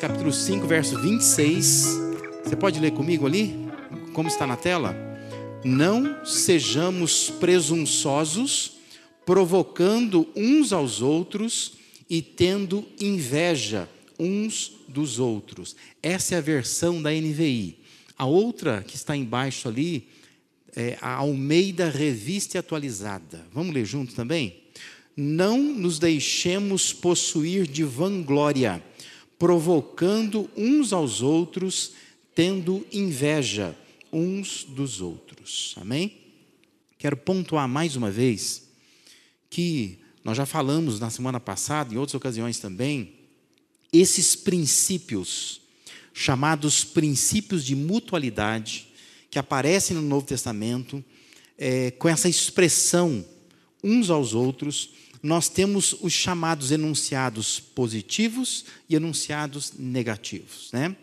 Capítulo 5, verso 26. Você pode ler comigo ali? Como está na tela? Não sejamos presunçosos, provocando uns aos outros e tendo inveja uns dos outros. Essa é a versão da NVI. A outra que está embaixo ali é a Almeida Revista Atualizada. Vamos ler junto também? Não nos deixemos possuir de vanglória, provocando uns aos outros, tendo inveja uns dos outros. Amém? Quero pontuar mais uma vez que nós já falamos na semana passada, em outras ocasiões também, esses princípios, chamados princípios de mutualidade, que aparecem no Novo Testamento, é, com essa expressão uns aos outros, nós temos os chamados enunciados positivos e enunciados negativos, né?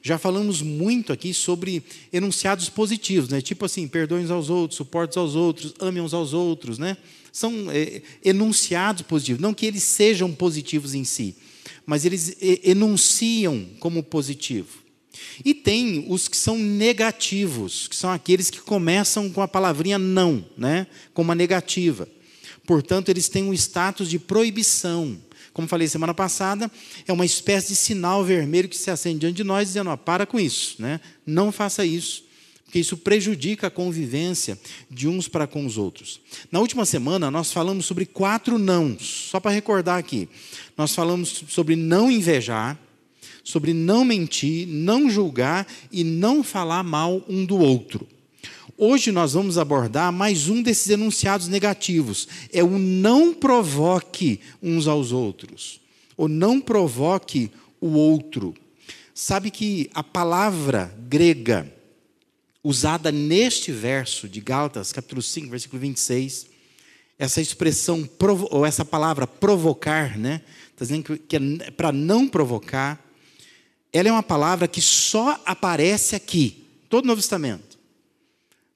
Já falamos muito aqui sobre enunciados positivos, né? Tipo assim, perdoem uns aos outros, suportes aos outros, amem uns aos outros, né? São é, enunciados positivos, não que eles sejam positivos em si, mas eles enunciam como positivo. E tem os que são negativos, que são aqueles que começam com a palavrinha não, né? Com uma negativa. Portanto, eles têm um status de proibição. Como falei semana passada, é uma espécie de sinal vermelho que se acende diante de nós, dizendo: ó, para com isso, né? não faça isso, porque isso prejudica a convivência de uns para com os outros. Na última semana, nós falamos sobre quatro nãos, só para recordar aqui. Nós falamos sobre não invejar, sobre não mentir, não julgar e não falar mal um do outro. Hoje nós vamos abordar mais um desses enunciados negativos. É o não provoque uns aos outros. O não provoque o outro. Sabe que a palavra grega usada neste verso de Gálatas, capítulo 5, versículo 26, essa expressão, ou essa palavra provocar, né? Está dizendo que é para não provocar. Ela é uma palavra que só aparece aqui, todo o Novo Testamento.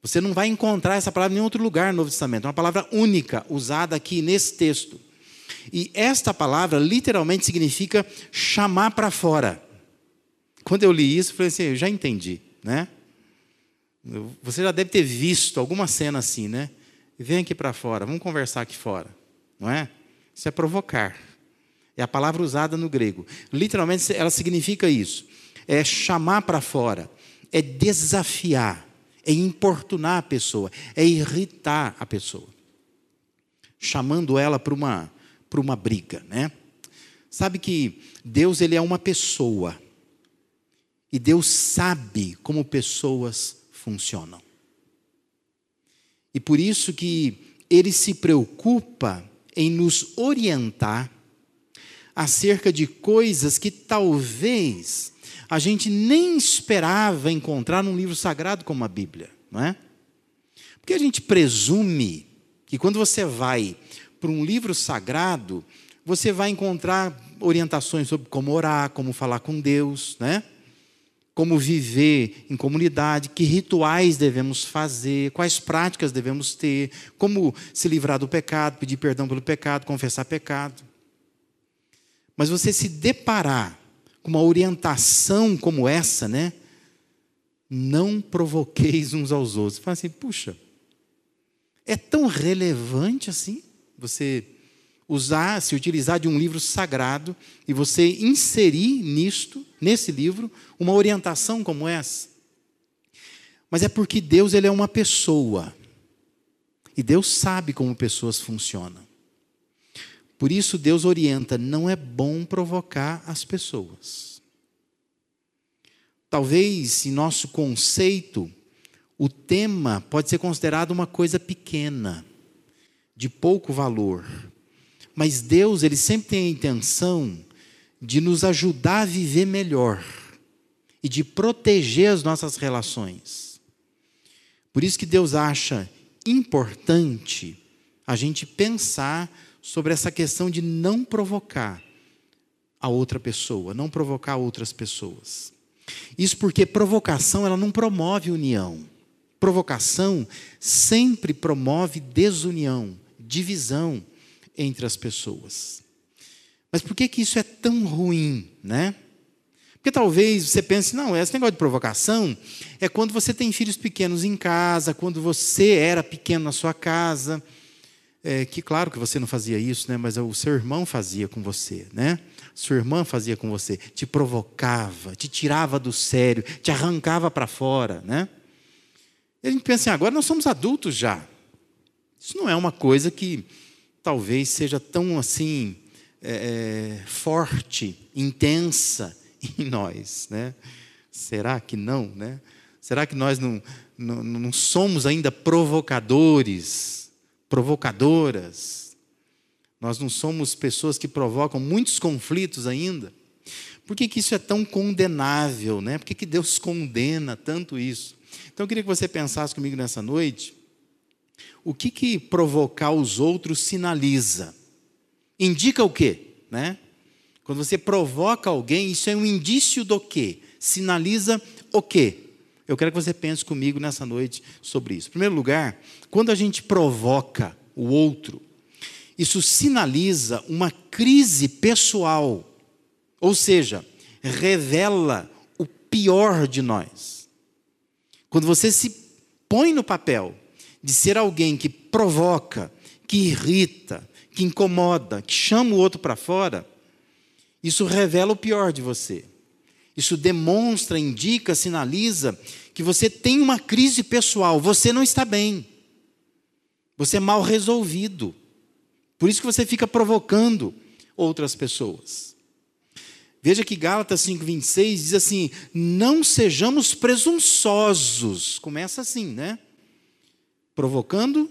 Você não vai encontrar essa palavra em nenhum outro lugar no Novo Testamento. É uma palavra única usada aqui nesse texto. E esta palavra literalmente significa chamar para fora. Quando eu li isso, eu falei assim, eu já entendi, né? Você já deve ter visto alguma cena assim, né? Vem aqui para fora, vamos conversar aqui fora, não é? Isso é provocar. É a palavra usada no grego. Literalmente ela significa isso. É chamar para fora, é desafiar é importunar a pessoa, é irritar a pessoa, chamando ela para uma, uma briga, né? Sabe que Deus ele é uma pessoa e Deus sabe como pessoas funcionam. E por isso que ele se preocupa em nos orientar acerca de coisas que talvez a gente nem esperava encontrar num livro sagrado como a Bíblia, não é? Porque a gente presume que quando você vai para um livro sagrado, você vai encontrar orientações sobre como orar, como falar com Deus, né? Como viver em comunidade, que rituais devemos fazer, quais práticas devemos ter, como se livrar do pecado, pedir perdão pelo pecado, confessar pecado. Mas você se deparar com uma orientação como essa, né? Não provoqueis uns aos outros. Fala assim, puxa, é tão relevante assim você usar, se utilizar de um livro sagrado e você inserir nisto, nesse livro, uma orientação como essa. Mas é porque Deus ele é uma pessoa. E Deus sabe como pessoas funcionam. Por isso Deus orienta, não é bom provocar as pessoas. Talvez em nosso conceito, o tema pode ser considerado uma coisa pequena, de pouco valor. Mas Deus, ele sempre tem a intenção de nos ajudar a viver melhor e de proteger as nossas relações. Por isso que Deus acha importante a gente pensar sobre essa questão de não provocar a outra pessoa, não provocar outras pessoas. Isso porque provocação ela não promove união. Provocação sempre promove desunião, divisão entre as pessoas. Mas por que que isso é tão ruim, né? Porque talvez você pense, não, esse negócio de provocação é quando você tem filhos pequenos em casa, quando você era pequeno na sua casa. É, que claro que você não fazia isso, né? mas o seu irmão fazia com você, né? Sua irmã fazia com você, te provocava, te tirava do sério, te arrancava para fora, né? E a gente pensa assim, agora nós somos adultos já. Isso não é uma coisa que talvez seja tão assim é, é forte, intensa em nós, né? Será que não, né? Será que nós não, não, não somos ainda provocadores, provocadoras? Nós não somos pessoas que provocam muitos conflitos ainda? Por que, que isso é tão condenável, né? Por que, que Deus condena tanto isso? Então eu queria que você pensasse comigo nessa noite, o que que provocar os outros sinaliza? Indica o quê, né? Quando você provoca alguém, isso é um indício do quê? Sinaliza o quê? Eu quero que você pense comigo nessa noite sobre isso. Em primeiro lugar, quando a gente provoca o outro, isso sinaliza uma crise pessoal, ou seja, revela o pior de nós. Quando você se põe no papel de ser alguém que provoca, que irrita, que incomoda, que chama o outro para fora, isso revela o pior de você. Isso demonstra, indica, sinaliza que você tem uma crise pessoal, você não está bem. Você é mal resolvido. Por isso que você fica provocando outras pessoas. Veja que Gálatas 5:26 diz assim: "Não sejamos presunçosos". Começa assim, né? Provocando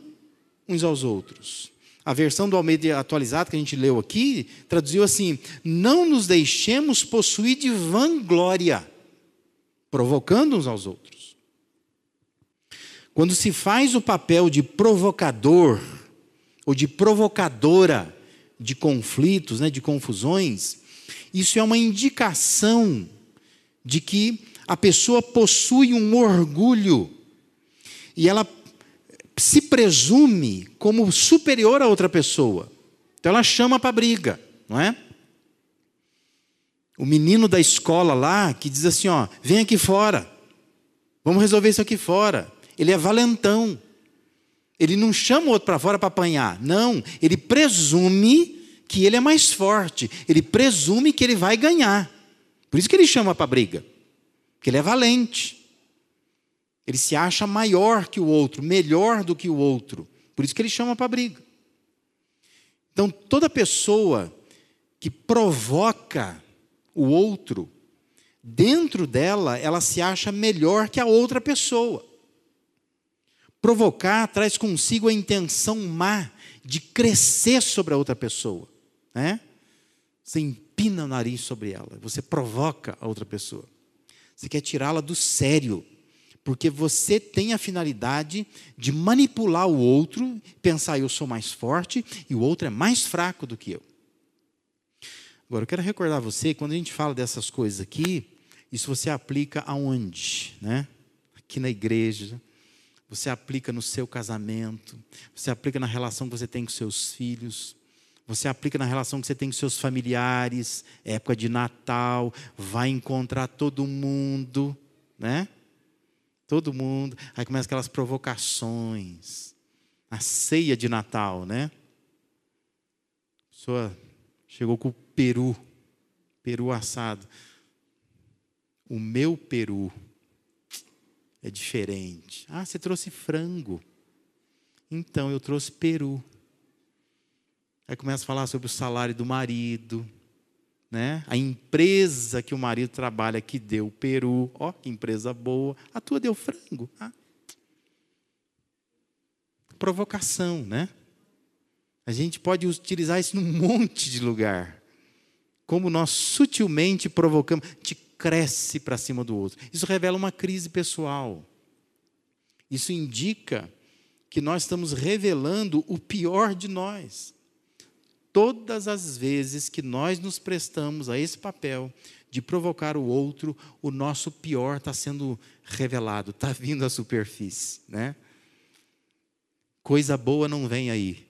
uns aos outros. A versão do Almeida atualizado que a gente leu aqui traduziu assim: Não nos deixemos possuir de vanglória, provocando uns aos outros. Quando se faz o papel de provocador ou de provocadora de conflitos, né, de confusões, isso é uma indicação de que a pessoa possui um orgulho e ela se presume como superior a outra pessoa. Então ela chama para briga, não é? O menino da escola lá que diz assim, ó, vem aqui fora. Vamos resolver isso aqui fora. Ele é valentão. Ele não chama o outro para fora para apanhar. Não, ele presume que ele é mais forte. Ele presume que ele vai ganhar. Por isso que ele chama para briga. Porque ele é valente. Ele se acha maior que o outro, melhor do que o outro. Por isso que ele chama para briga. Então, toda pessoa que provoca o outro, dentro dela, ela se acha melhor que a outra pessoa. Provocar traz consigo a intenção má de crescer sobre a outra pessoa. Né? Você empina o nariz sobre ela, você provoca a outra pessoa. Você quer tirá-la do sério porque você tem a finalidade de manipular o outro, pensar eu sou mais forte e o outro é mais fraco do que eu. Agora, eu quero recordar você, quando a gente fala dessas coisas aqui, isso você aplica aonde? Né? Aqui na igreja, você aplica no seu casamento, você aplica na relação que você tem com seus filhos, você aplica na relação que você tem com seus familiares, época de Natal, vai encontrar todo mundo, né? Todo mundo. Aí começa aquelas provocações. A ceia de Natal, né? A pessoa chegou com o peru, peru assado. O meu peru é diferente. Ah, você trouxe frango. Então, eu trouxe peru. Aí começa a falar sobre o salário do marido, né? A empresa que o marido trabalha que deu peru, ó, que empresa boa. A tua deu frango. Ah. Provocação, né? A gente pode utilizar isso num monte de lugar. Como nós sutilmente provocamos, a gente cresce para cima do outro. Isso revela uma crise pessoal. Isso indica que nós estamos revelando o pior de nós todas as vezes que nós nos prestamos a esse papel de provocar o outro, o nosso pior está sendo revelado, está vindo à superfície, né? Coisa boa não vem aí,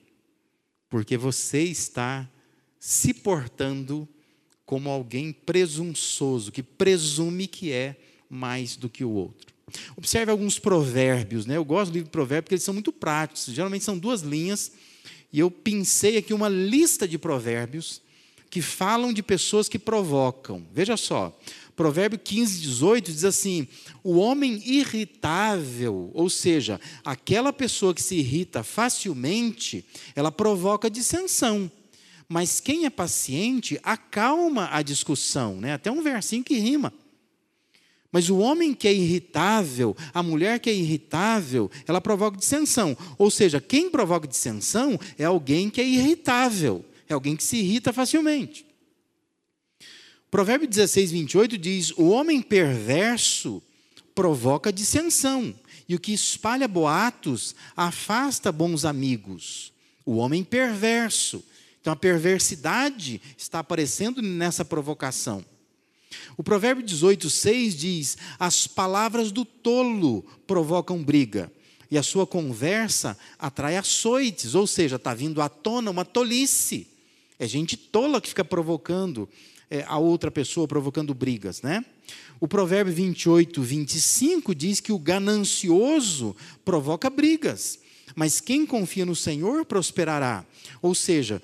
porque você está se portando como alguém presunçoso, que presume que é mais do que o outro. Observe alguns provérbios, né? Eu gosto do livro de provérbios porque eles são muito práticos. Geralmente são duas linhas e eu pensei aqui uma lista de provérbios que falam de pessoas que provocam. Veja só, Provérbio 15, 18 diz assim: o homem irritável, ou seja, aquela pessoa que se irrita facilmente, ela provoca dissensão. Mas quem é paciente acalma a discussão, né? Até um versinho que rima. Mas o homem que é irritável, a mulher que é irritável, ela provoca dissensão. Ou seja, quem provoca dissensão é alguém que é irritável, é alguém que se irrita facilmente. Provérbio 16, 28 diz: O homem perverso provoca dissensão, e o que espalha boatos afasta bons amigos. O homem perverso. Então a perversidade está aparecendo nessa provocação. O provérbio 18, 6 diz: As palavras do tolo provocam briga, e a sua conversa atrai açoites, ou seja, está vindo à tona uma tolice. É gente tola que fica provocando é, a outra pessoa, provocando brigas, né? O provérbio 28, 25 diz que o ganancioso provoca brigas, mas quem confia no Senhor prosperará. Ou seja,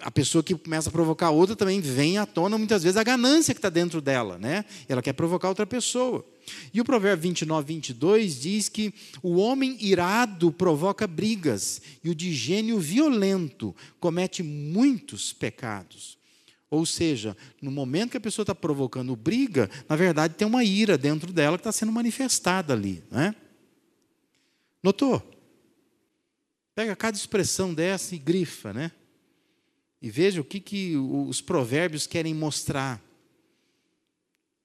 a pessoa que começa a provocar outra também vem à tona muitas vezes a ganância que está dentro dela, né? Ela quer provocar outra pessoa. E o provérbio 29, 22 diz que o homem irado provoca brigas e o de gênio violento comete muitos pecados. Ou seja, no momento que a pessoa está provocando briga, na verdade tem uma ira dentro dela que está sendo manifestada ali. Né? Notou? Pega cada expressão dessa e grifa, né? E veja o que, que os provérbios querem mostrar.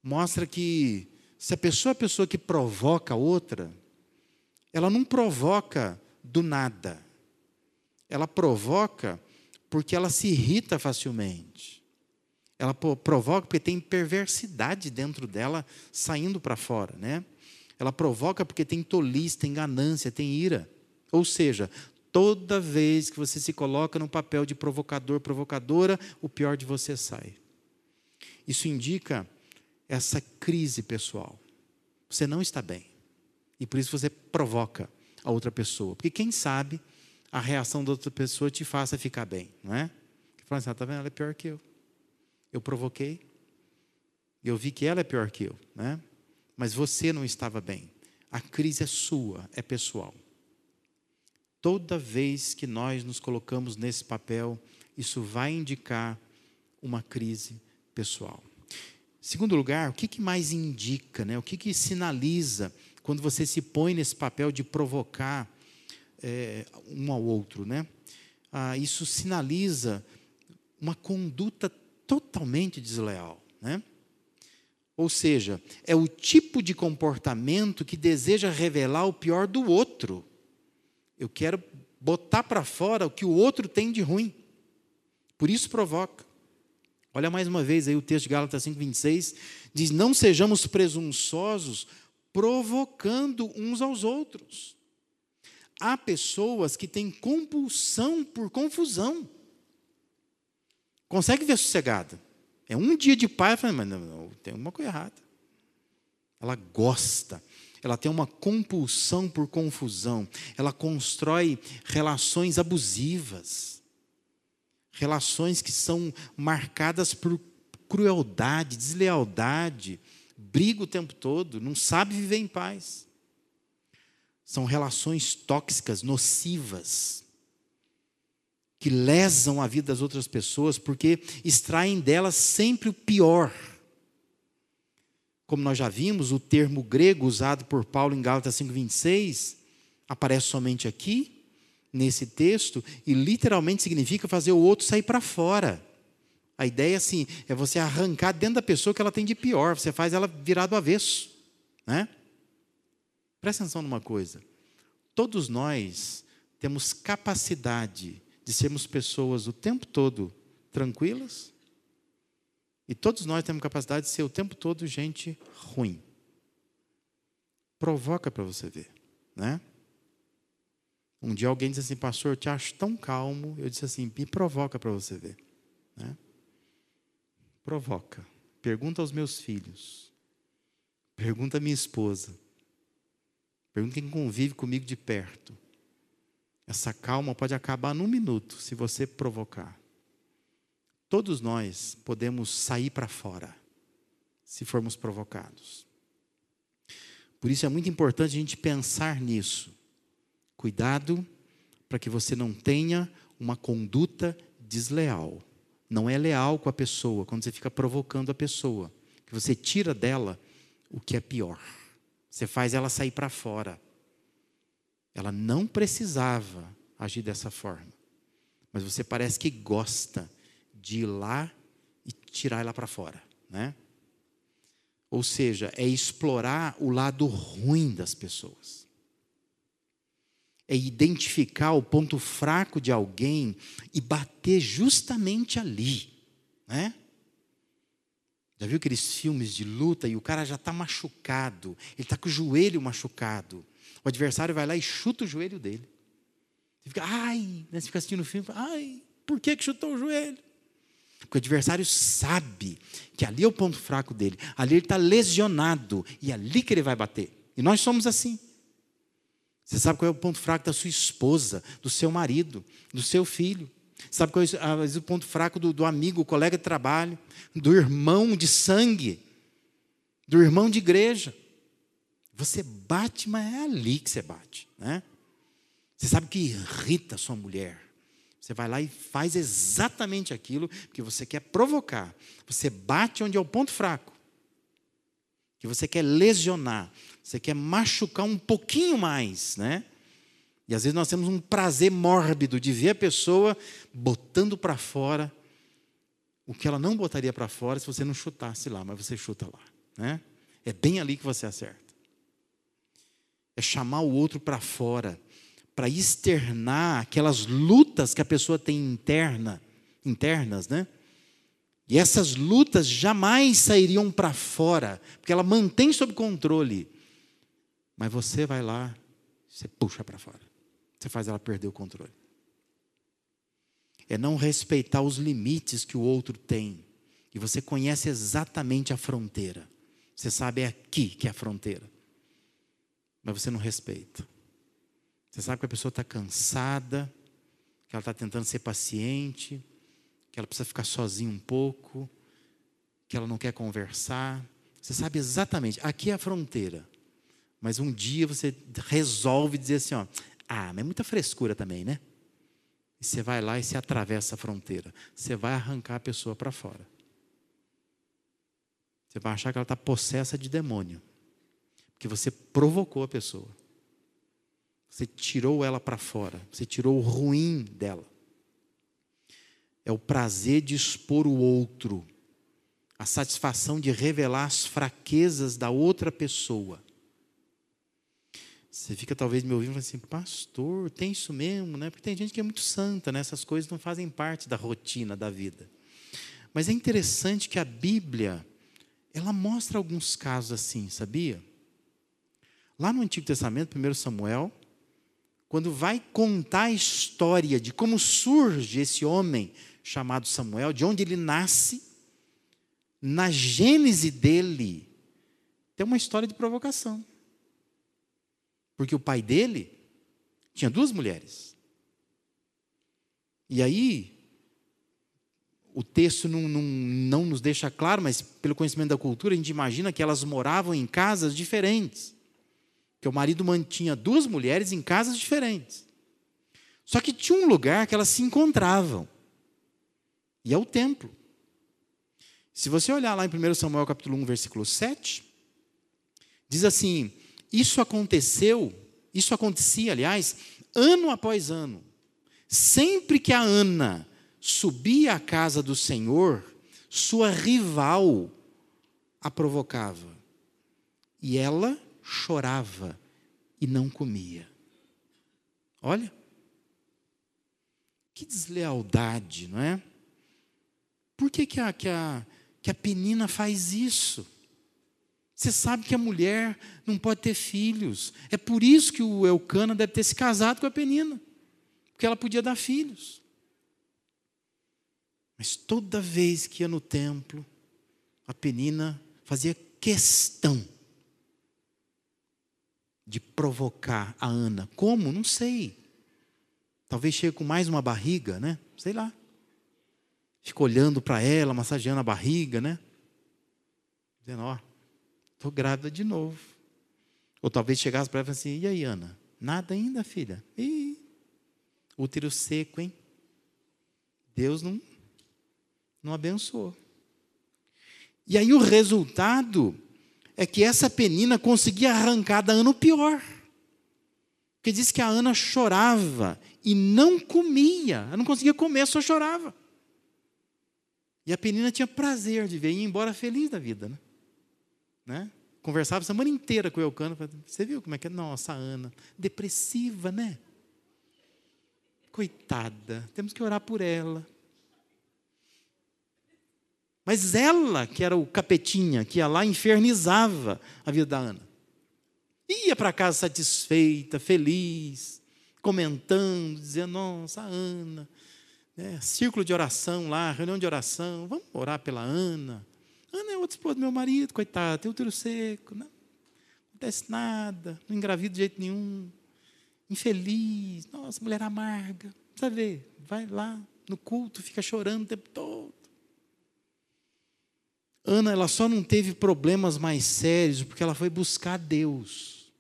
Mostra que se a pessoa é a pessoa que provoca a outra, ela não provoca do nada. Ela provoca porque ela se irrita facilmente. Ela provoca porque tem perversidade dentro dela saindo para fora, né? Ela provoca porque tem tolice, tem ganância, tem ira. Ou seja, Toda vez que você se coloca no papel de provocador, provocadora, o pior de você sai. Isso indica essa crise pessoal. Você não está bem. E por isso você provoca a outra pessoa. Porque quem sabe a reação da outra pessoa te faça ficar bem, não é? Fala assim, ah, vendo? Ela é pior que eu. Eu provoquei. Eu vi que ela é pior que eu, né? Mas você não estava bem. A crise é sua, é pessoal. Toda vez que nós nos colocamos nesse papel, isso vai indicar uma crise pessoal. Segundo lugar, o que, que mais indica, né? o que, que sinaliza quando você se põe nesse papel de provocar é, um ao outro? Né? Ah, isso sinaliza uma conduta totalmente desleal. Né? Ou seja, é o tipo de comportamento que deseja revelar o pior do outro. Eu quero botar para fora o que o outro tem de ruim. Por isso provoca. Olha mais uma vez aí o texto de Gálatas 5:26 diz: "Não sejamos presunçosos, provocando uns aos outros". Há pessoas que têm compulsão por confusão. Consegue ver sossegada? É um dia de paz, mas não, não, tem uma coisa errada. Ela gosta ela tem uma compulsão por confusão, ela constrói relações abusivas, relações que são marcadas por crueldade, deslealdade, briga o tempo todo, não sabe viver em paz. São relações tóxicas, nocivas, que lesam a vida das outras pessoas porque extraem delas sempre o pior como nós já vimos, o termo grego usado por Paulo em Gálatas 5:26 aparece somente aqui nesse texto e literalmente significa fazer o outro sair para fora. A ideia assim é você arrancar dentro da pessoa que ela tem de pior, você faz ela virar do avesso, né? Presta atenção numa coisa. Todos nós temos capacidade de sermos pessoas o tempo todo tranquilas, e todos nós temos capacidade de ser o tempo todo gente ruim. Provoca para você ver, né? Um dia alguém disse assim, pastor, eu te acho tão calmo. Eu disse assim, me provoca para você ver. Né? Provoca. Pergunta aos meus filhos. Pergunta à minha esposa. Pergunta quem convive comigo de perto. Essa calma pode acabar num minuto se você provocar. Todos nós podemos sair para fora se formos provocados. Por isso é muito importante a gente pensar nisso. Cuidado para que você não tenha uma conduta desleal. Não é leal com a pessoa quando você fica provocando a pessoa, que você tira dela o que é pior. Você faz ela sair para fora. Ela não precisava agir dessa forma. Mas você parece que gosta de ir lá e tirar ela para fora, né? Ou seja, é explorar o lado ruim das pessoas. É identificar o ponto fraco de alguém e bater justamente ali, né? Já viu aqueles filmes de luta e o cara já está machucado, ele está com o joelho machucado. O adversário vai lá e chuta o joelho dele. Você fica, ai, né? você fica assistindo o filme, ai, por que, que chutou o joelho? Porque o adversário sabe que ali é o ponto fraco dele, ali ele está lesionado, e é ali que ele vai bater. E nós somos assim. Você sabe qual é o ponto fraco da sua esposa, do seu marido, do seu filho. Sabe qual é o ponto fraco do, do amigo, colega de trabalho, do irmão de sangue, do irmão de igreja. Você bate, mas é ali que você bate. Né? Você sabe que irrita a sua mulher. Você vai lá e faz exatamente aquilo que você quer provocar. Você bate onde é o ponto fraco. Que você quer lesionar. Você quer machucar um pouquinho mais, né? E às vezes nós temos um prazer mórbido de ver a pessoa botando para fora o que ela não botaria para fora se você não chutasse lá, mas você chuta lá, né? É bem ali que você acerta é chamar o outro para fora, para externar aquelas lutas que a pessoa tem interna, internas, né? E essas lutas jamais sairiam para fora, porque ela mantém sob controle. Mas você vai lá, você puxa para fora. Você faz ela perder o controle. É não respeitar os limites que o outro tem. E você conhece exatamente a fronteira. Você sabe é aqui que é a fronteira mas você não respeita. Você sabe que a pessoa está cansada, que ela está tentando ser paciente, que ela precisa ficar sozinha um pouco, que ela não quer conversar. Você sabe exatamente, aqui é a fronteira. Mas um dia você resolve dizer assim, ó, ah, mas é muita frescura também, né? E você vai lá e se atravessa a fronteira. Você vai arrancar a pessoa para fora. Você vai achar que ela está possessa de demônio. Porque você provocou a pessoa. Você tirou ela para fora. Você tirou o ruim dela. É o prazer de expor o outro. A satisfação de revelar as fraquezas da outra pessoa. Você fica talvez me ouvindo assim, pastor, tem isso mesmo, né? Porque tem gente que é muito santa, né? Essas coisas não fazem parte da rotina da vida. Mas é interessante que a Bíblia, ela mostra alguns casos assim, sabia? Lá no Antigo Testamento, 1 Samuel, quando vai contar a história de como surge esse homem chamado Samuel, de onde ele nasce, na gênese dele, tem uma história de provocação. Porque o pai dele tinha duas mulheres. E aí, o texto não, não, não nos deixa claro, mas pelo conhecimento da cultura, a gente imagina que elas moravam em casas diferentes que o marido mantinha duas mulheres em casas diferentes. Só que tinha um lugar que elas se encontravam. E é o templo. Se você olhar lá em 1 Samuel capítulo 1, versículo 7, diz assim: Isso aconteceu, isso acontecia, aliás, ano após ano. Sempre que a Ana subia à casa do Senhor, sua rival a provocava. E ela chorava e não comia. Olha, que deslealdade, não é? Por que, que, a, que, a, que a penina faz isso? Você sabe que a mulher não pode ter filhos. É por isso que o Eucana deve ter se casado com a penina. Porque ela podia dar filhos. Mas toda vez que ia no templo, a Penina fazia questão de provocar a Ana. Como? Não sei. Talvez chegue com mais uma barriga, né? Sei lá. Fica olhando para ela, massageando a barriga, né? Dizendo, ó, estou grávida de novo. Ou talvez chegasse para ela e assim, e aí, Ana? Nada ainda, filha? Ih, útero seco, hein? Deus não, não abençoou. E aí o resultado é que essa penina conseguia arrancar da Ana o pior. Porque diz que a Ana chorava e não comia. Ela não conseguia comer, só chorava. E a penina tinha prazer de ver, ia embora feliz da vida. Né? né? Conversava a semana inteira com o Eucano. Você viu como é que é? Nossa, Ana, depressiva, né? Coitada, temos que orar por ela. Mas ela, que era o capetinha, que ia lá, infernizava a vida da Ana. Ia para casa satisfeita, feliz, comentando, dizendo: Nossa, Ana, né? círculo de oração lá, reunião de oração, vamos orar pela Ana. Ana é outra esposa do meu marido, coitada, tem útero seco, não acontece nada, não engravida de jeito nenhum, infeliz, nossa, mulher amarga. Precisa ver, vai lá no culto, fica chorando o tempo todo. Ana, ela só não teve problemas mais sérios porque ela foi buscar Deus.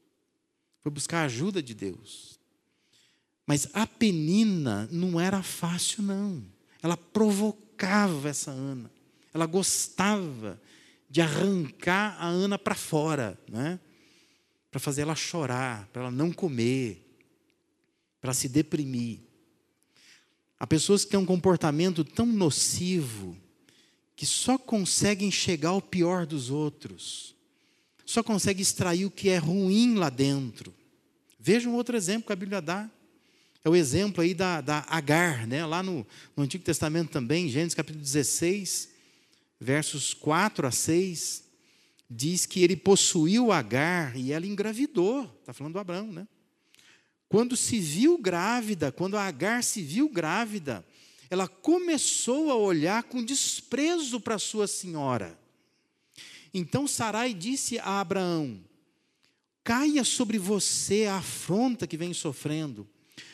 Foi buscar a ajuda de Deus. Mas a Penina não era fácil, não. Ela provocava essa Ana. Ela gostava de arrancar a Ana para fora, né? para fazer ela chorar, para ela não comer, para se deprimir. Há pessoas que têm um comportamento tão nocivo que só conseguem chegar ao pior dos outros, só conseguem extrair o que é ruim lá dentro. Veja um outro exemplo que a Bíblia dá. É o exemplo aí da, da Agar, né? lá no, no Antigo Testamento também, Gênesis capítulo 16, versos 4 a 6, diz que ele possuiu Agar e ela engravidou. Está falando do Abraão, né? Quando se viu grávida, quando Agar se viu grávida, ela começou a olhar com desprezo para sua senhora. Então Sarai disse a Abraão: Caia sobre você a afronta que vem sofrendo.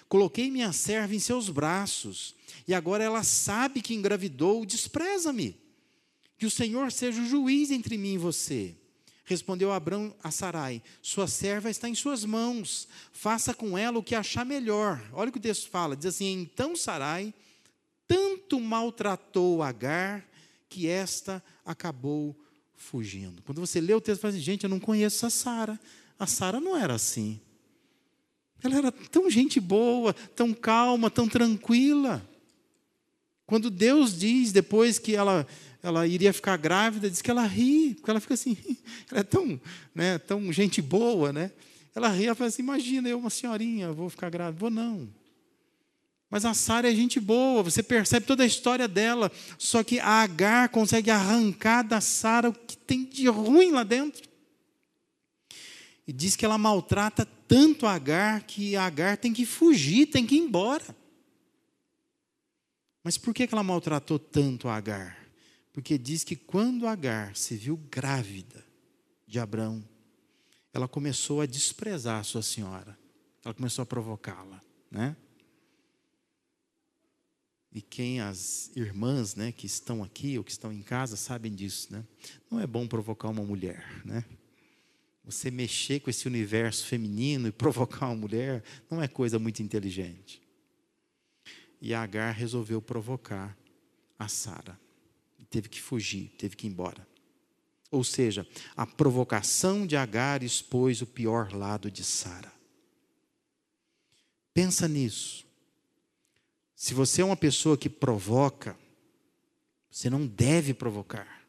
Coloquei minha serva em seus braços, e agora ela sabe que engravidou, despreza-me. Que o Senhor seja o juiz entre mim e você. Respondeu Abraão a Sarai: Sua serva está em suas mãos, faça com ela o que achar melhor. Olha o que o texto fala: diz assim: Então Sarai tanto maltratou Agar que esta acabou fugindo. Quando você lê o texto, você fala assim, gente, eu não conheço a Sara. A Sara não era assim. Ela era tão gente boa, tão calma, tão tranquila. Quando Deus diz, depois que ela, ela iria ficar grávida, diz que ela ri, porque ela fica assim, ela é tão, né, tão gente boa, né? Ela ri, ela fala assim, imagina, eu uma senhorinha, vou ficar grávida. Vou não. Mas a Sara é gente boa, você percebe toda a história dela. Só que a Agar consegue arrancar da Sara o que tem de ruim lá dentro. E diz que ela maltrata tanto a Agar que a Agar tem que fugir, tem que ir embora. Mas por que ela maltratou tanto a Agar? Porque diz que quando Agar se viu grávida de Abrão, ela começou a desprezar a sua senhora. Ela começou a provocá-la, né? E quem as irmãs, né, que estão aqui ou que estão em casa sabem disso, né? Não é bom provocar uma mulher, né? Você mexer com esse universo feminino e provocar uma mulher não é coisa muito inteligente. E a Agar resolveu provocar a Sara. Teve que fugir, teve que ir embora. Ou seja, a provocação de Agar expôs o pior lado de Sara. Pensa nisso. Se você é uma pessoa que provoca, você não deve provocar.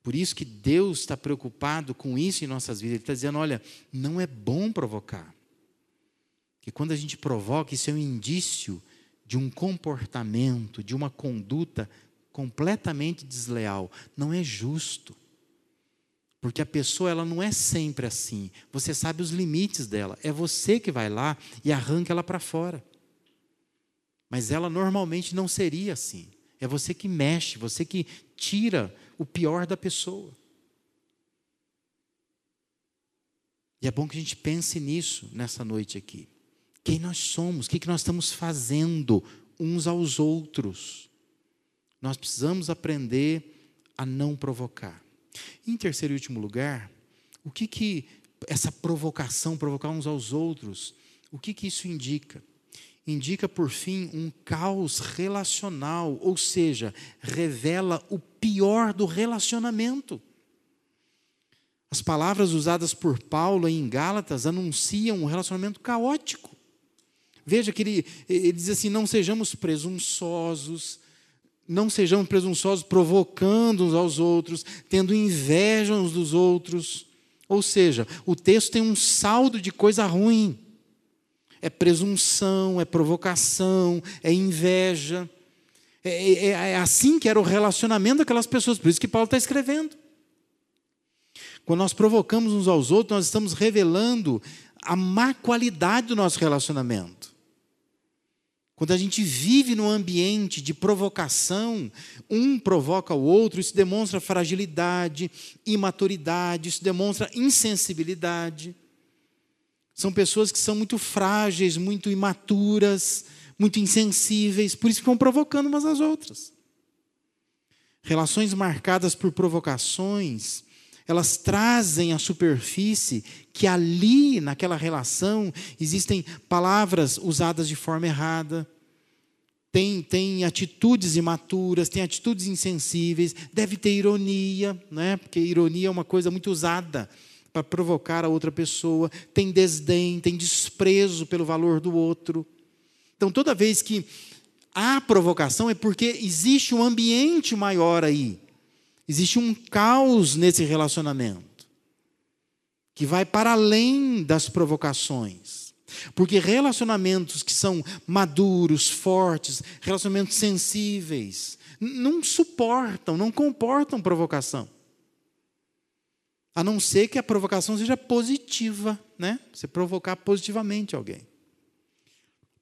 Por isso que Deus está preocupado com isso em nossas vidas. Ele está dizendo: olha, não é bom provocar. Que quando a gente provoca, isso é um indício de um comportamento, de uma conduta completamente desleal. Não é justo. Porque a pessoa ela não é sempre assim. Você sabe os limites dela. É você que vai lá e arranca ela para fora. Mas ela normalmente não seria assim. É você que mexe, você que tira o pior da pessoa. E é bom que a gente pense nisso nessa noite aqui. Quem nós somos, o que nós estamos fazendo uns aos outros. Nós precisamos aprender a não provocar. Em terceiro e último lugar, o que, que essa provocação, provocar uns aos outros, o que, que isso indica? Indica, por fim, um caos relacional, ou seja, revela o pior do relacionamento. As palavras usadas por Paulo em Gálatas anunciam um relacionamento caótico. Veja que ele, ele diz assim: não sejamos presunçosos, não sejamos presunçosos provocando uns aos outros, tendo inveja uns dos outros. Ou seja, o texto tem um saldo de coisa ruim. É presunção, é provocação, é inveja. É, é, é assim que era o relacionamento daquelas pessoas, por isso que Paulo está escrevendo. Quando nós provocamos uns aos outros, nós estamos revelando a má qualidade do nosso relacionamento. Quando a gente vive num ambiente de provocação, um provoca o outro, isso demonstra fragilidade, imaturidade, isso demonstra insensibilidade. São pessoas que são muito frágeis, muito imaturas, muito insensíveis, por isso ficam provocando umas às outras. Relações marcadas por provocações, elas trazem à superfície que ali, naquela relação, existem palavras usadas de forma errada, tem, tem atitudes imaturas, tem atitudes insensíveis, deve ter ironia, né? porque ironia é uma coisa muito usada para provocar a outra pessoa, tem desdém, tem desprezo pelo valor do outro. Então, toda vez que há provocação, é porque existe um ambiente maior aí. Existe um caos nesse relacionamento que vai para além das provocações. Porque relacionamentos que são maduros, fortes, relacionamentos sensíveis, não suportam, não comportam provocação. A não ser que a provocação seja positiva, né? Você provocar positivamente alguém.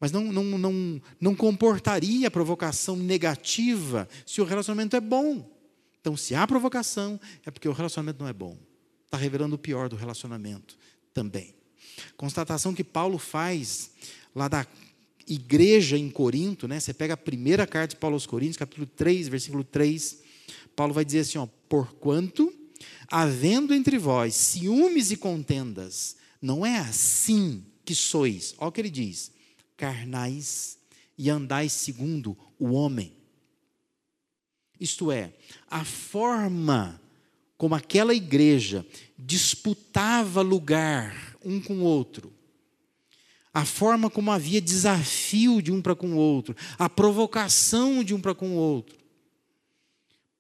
Mas não, não, não, não comportaria a provocação negativa se o relacionamento é bom. Então, se há provocação, é porque o relacionamento não é bom. Está revelando o pior do relacionamento também. Constatação que Paulo faz lá da igreja em Corinto, né? Você pega a primeira carta de Paulo aos Coríntios, capítulo 3, versículo 3. Paulo vai dizer assim, ó, porquanto havendo entre vós ciúmes e contendas, não é assim que sois. Olha o que ele diz: carnais e andais segundo o homem. Isto é, a forma como aquela igreja disputava lugar um com o outro, a forma como havia desafio de um para com o outro, a provocação de um para com o outro.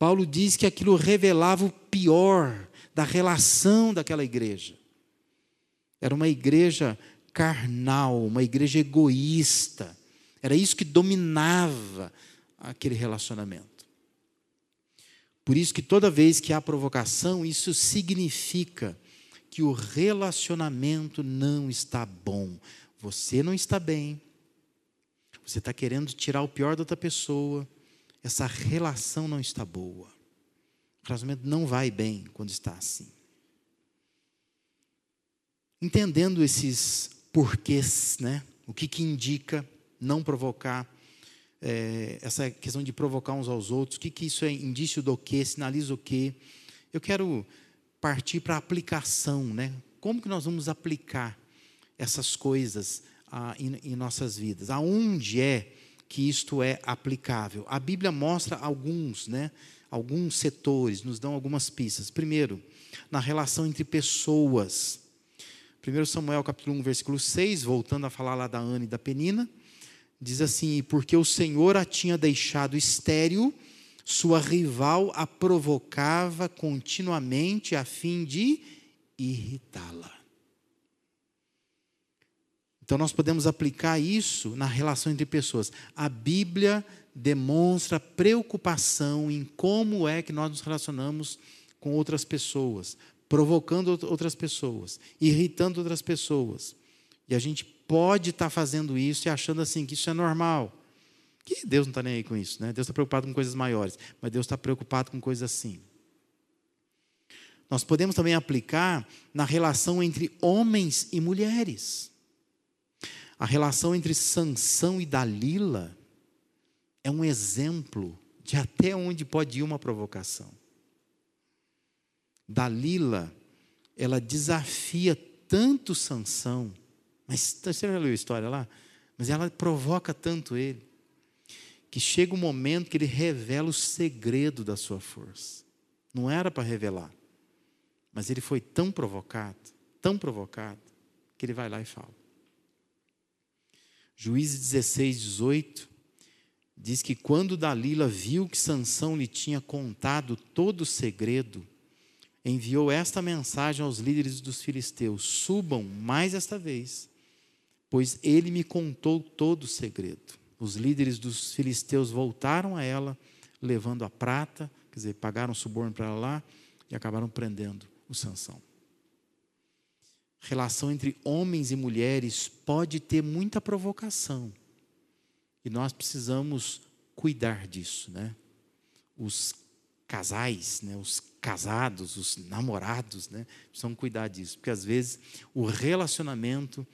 Paulo diz que aquilo revelava o pior da relação daquela igreja. Era uma igreja carnal, uma igreja egoísta. Era isso que dominava aquele relacionamento. Por isso que toda vez que há provocação, isso significa que o relacionamento não está bom. Você não está bem. Você está querendo tirar o pior da outra pessoa. Essa relação não está boa. O relacionamento não vai bem quando está assim. Entendendo esses porquês, né? O que, que indica não provocar é, essa questão de provocar uns aos outros, o que, que isso é indício do quê, sinaliza o quê. Eu quero partir para a aplicação, né? Como que nós vamos aplicar essas coisas ah, em, em nossas vidas? Aonde é que isto é aplicável? A Bíblia mostra alguns, né? Alguns setores, nos dão algumas pistas. Primeiro, na relação entre pessoas. 1 Samuel capítulo 1, versículo 6, voltando a falar lá da Ana e da Penina, Diz assim: porque o Senhor a tinha deixado estéril, sua rival a provocava continuamente a fim de irritá-la. Então nós podemos aplicar isso na relação entre pessoas. A Bíblia demonstra preocupação em como é que nós nos relacionamos com outras pessoas, provocando outras pessoas, irritando outras pessoas. E a gente pode estar tá fazendo isso e achando assim que isso é normal. Que Deus não está nem aí com isso, né? Deus está preocupado com coisas maiores, mas Deus está preocupado com coisas assim. nós podemos também aplicar na relação entre homens e mulheres. A relação entre Sansão e Dalila é um exemplo de até onde pode ir uma provocação. Dalila, ela desafia tanto Sansão, mas você já leu a história lá? Mas ela provoca tanto ele, que chega um momento que ele revela o segredo da sua força. Não era para revelar, mas ele foi tão provocado, tão provocado, que ele vai lá e fala. Juízes 16, 18 diz que quando Dalila viu que Sansão lhe tinha contado todo o segredo, enviou esta mensagem aos líderes dos filisteus: Subam mais esta vez, pois ele me contou todo o segredo. Os líderes dos filisteus voltaram a ela, levando a prata, quer dizer, pagaram suborno para ela lá e acabaram prendendo o Sansão. Relação entre homens e mulheres pode ter muita provocação e nós precisamos cuidar disso, né? Os casais, né, os casados, os namorados, né, precisam cuidar disso, porque às vezes o relacionamento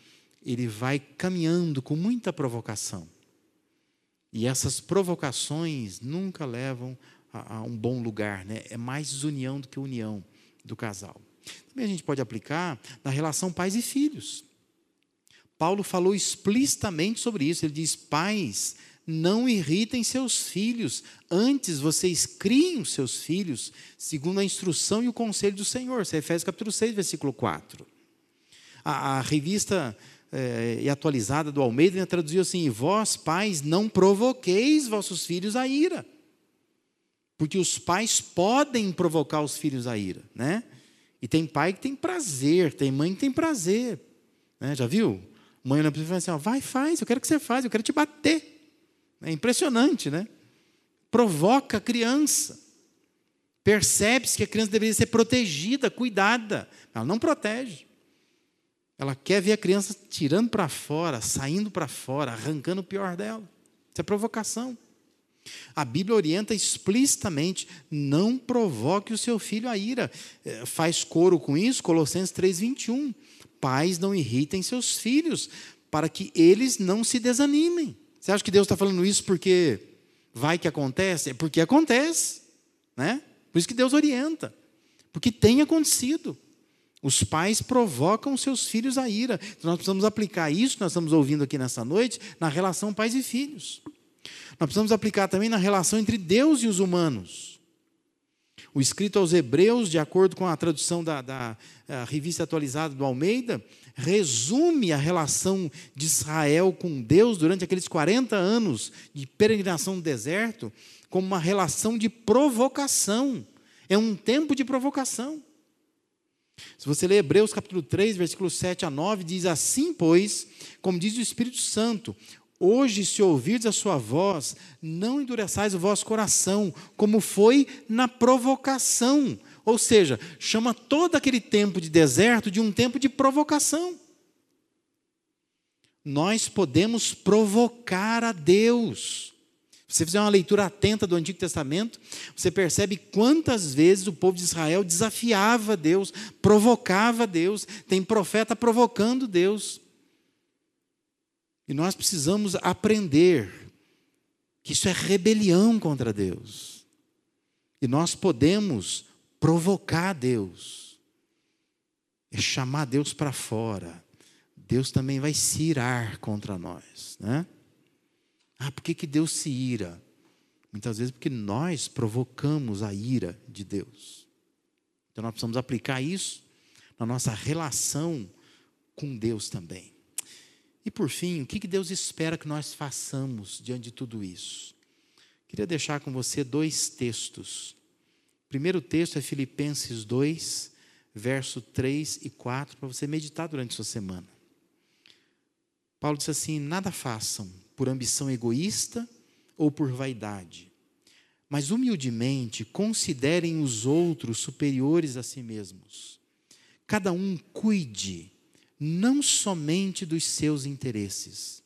ele vai caminhando com muita provocação. E essas provocações nunca levam a, a um bom lugar, né? É mais desunião do que união do casal. Também a gente pode aplicar na relação pais e filhos. Paulo falou explicitamente sobre isso. Ele diz: Pais, não irritem seus filhos, antes vocês criem os seus filhos, segundo a instrução e o conselho do Senhor. Isso é Efésios capítulo 6, versículo 4. A, a revista é, e atualizada do Almeida traduziu assim: Vós, pais, não provoqueis vossos filhos a ira. Porque os pais podem provocar os filhos a ira, né? E tem pai que tem prazer, tem mãe que tem prazer. Né? Já viu? Mãe olhando para fala assim: ó, vai, faz, eu quero que você faça, eu quero te bater. É impressionante, né? Provoca a criança. Percebe-se que a criança deveria ser protegida, cuidada. Ela não protege. Ela quer ver a criança tirando para fora, saindo para fora, arrancando o pior dela. Isso é provocação. A Bíblia orienta explicitamente: não provoque o seu filho a ira. É, faz coro com isso, Colossenses 3,21. Pais não irritem seus filhos, para que eles não se desanimem. Você acha que Deus está falando isso porque vai que acontece? É porque acontece. Né? Por isso que Deus orienta. Porque tem acontecido. Os pais provocam seus filhos a ira. Então nós precisamos aplicar isso que nós estamos ouvindo aqui nessa noite na relação pais e filhos. Nós precisamos aplicar também na relação entre Deus e os humanos. O escrito aos Hebreus, de acordo com a tradução da, da revista atualizada do Almeida, resume a relação de Israel com Deus durante aqueles 40 anos de peregrinação no deserto como uma relação de provocação. É um tempo de provocação. Se você ler Hebreus capítulo 3, versículos 7 a 9, diz assim, pois, como diz o Espírito Santo, Hoje, se ouvirdes a sua voz, não endureçais o vosso coração, como foi na provocação. Ou seja, chama todo aquele tempo de deserto de um tempo de provocação. Nós podemos provocar a Deus. Se você fizer uma leitura atenta do Antigo Testamento, você percebe quantas vezes o povo de Israel desafiava Deus, provocava Deus. Tem profeta provocando Deus. E nós precisamos aprender que isso é rebelião contra Deus. E nós podemos provocar Deus, é chamar Deus para fora. Deus também vai se irar contra nós, né? Ah, por que, que Deus se ira? Muitas vezes porque nós provocamos a ira de Deus. Então nós precisamos aplicar isso na nossa relação com Deus também. E por fim, o que Deus espera que nós façamos diante de tudo isso? Queria deixar com você dois textos. O primeiro texto é Filipenses 2, verso 3 e 4, para você meditar durante a sua semana. Paulo diz assim: Nada façam por ambição egoísta ou por vaidade, mas humildemente considerem os outros superiores a si mesmos. Cada um cuide não somente dos seus interesses,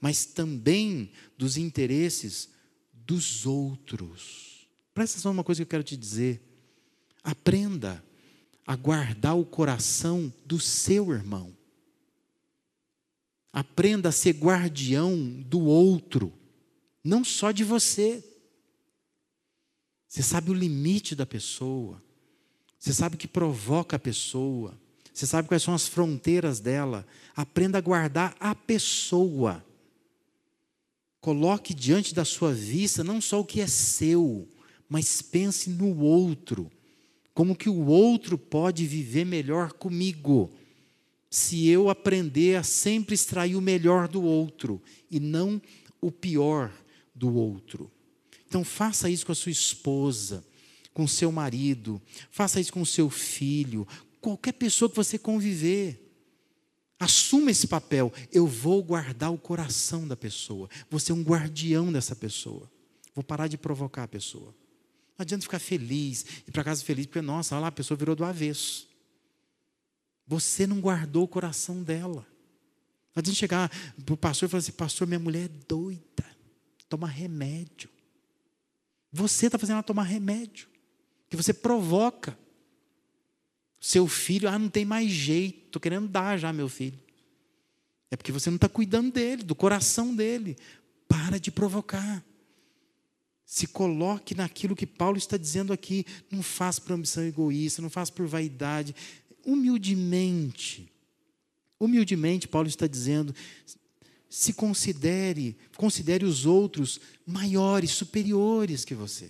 mas também dos interesses dos outros. Presta atenção uma coisa que eu quero te dizer. Aprenda a guardar o coração do seu irmão. Aprenda a ser guardião do outro, não só de você. Você sabe o limite da pessoa, você sabe o que provoca a pessoa, você sabe quais são as fronteiras dela. Aprenda a guardar a pessoa. Coloque diante da sua vista não só o que é seu, mas pense no outro. Como que o outro pode viver melhor comigo? Se eu aprender a sempre extrair o melhor do outro e não o pior do outro. Então faça isso com a sua esposa, com seu marido, faça isso com o seu filho, qualquer pessoa que você conviver. Assuma esse papel. Eu vou guardar o coração da pessoa. Vou ser um guardião dessa pessoa. Vou parar de provocar a pessoa. Não adianta ficar feliz, ir para casa feliz, porque, nossa, olha lá, a pessoa virou do avesso. Você não guardou o coração dela. Não adianta chegar para o pastor e falar assim: Pastor, minha mulher é doida, toma remédio. Você está fazendo ela tomar remédio, que você provoca. Seu filho, ah, não tem mais jeito, estou querendo dar já, meu filho. É porque você não está cuidando dele, do coração dele. Para de provocar. Se coloque naquilo que Paulo está dizendo aqui. Não faça por ambição egoísta, não faça por vaidade. Humildemente. Humildemente, Paulo está dizendo: se considere, considere os outros maiores, superiores que você.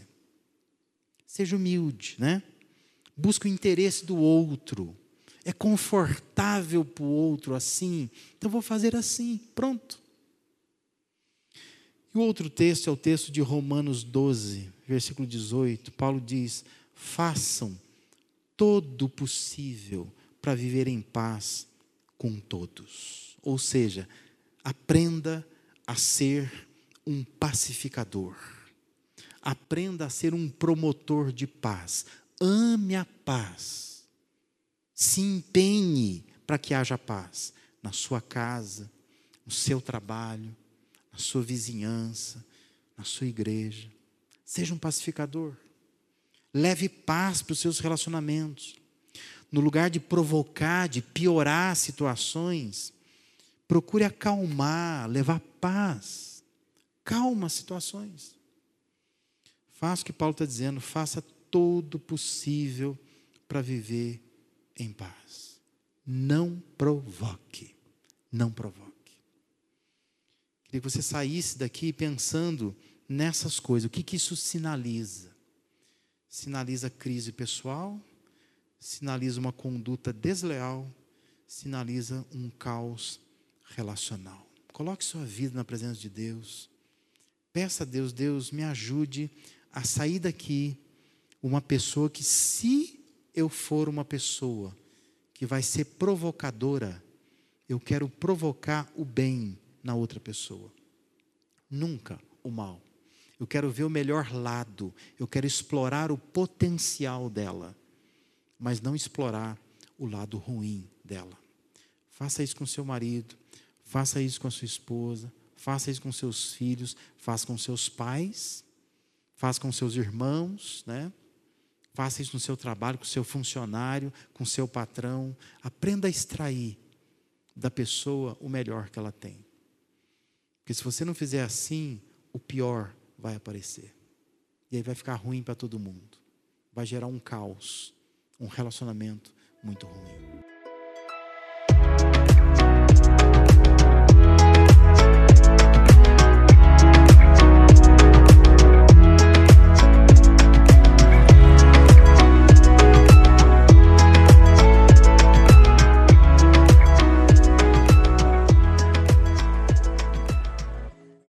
Seja humilde, né? Busca o interesse do outro. É confortável para o outro assim, então vou fazer assim, pronto. E o outro texto é o texto de Romanos 12, versículo 18. Paulo diz: façam todo o possível para viver em paz com todos. Ou seja, aprenda a ser um pacificador. Aprenda a ser um promotor de paz ame a paz. Se empenhe para que haja paz na sua casa, no seu trabalho, na sua vizinhança, na sua igreja. Seja um pacificador. Leve paz para os seus relacionamentos. No lugar de provocar, de piorar situações, procure acalmar, levar paz. Calma as situações. Faça o que Paulo está dizendo, faça todo possível para viver em paz. Não provoque. Não provoque. Queria que você saísse daqui pensando nessas coisas. O que, que isso sinaliza? Sinaliza crise pessoal, sinaliza uma conduta desleal, sinaliza um caos relacional. Coloque sua vida na presença de Deus. Peça a Deus, Deus, me ajude a sair daqui uma pessoa que, se eu for uma pessoa que vai ser provocadora, eu quero provocar o bem na outra pessoa, nunca o mal. Eu quero ver o melhor lado, eu quero explorar o potencial dela, mas não explorar o lado ruim dela. Faça isso com seu marido, faça isso com a sua esposa, faça isso com seus filhos, faça com seus pais, faça com seus irmãos, né? Faça isso no seu trabalho, com o seu funcionário, com o seu patrão. Aprenda a extrair da pessoa o melhor que ela tem. Porque se você não fizer assim, o pior vai aparecer. E aí vai ficar ruim para todo mundo. Vai gerar um caos, um relacionamento muito ruim.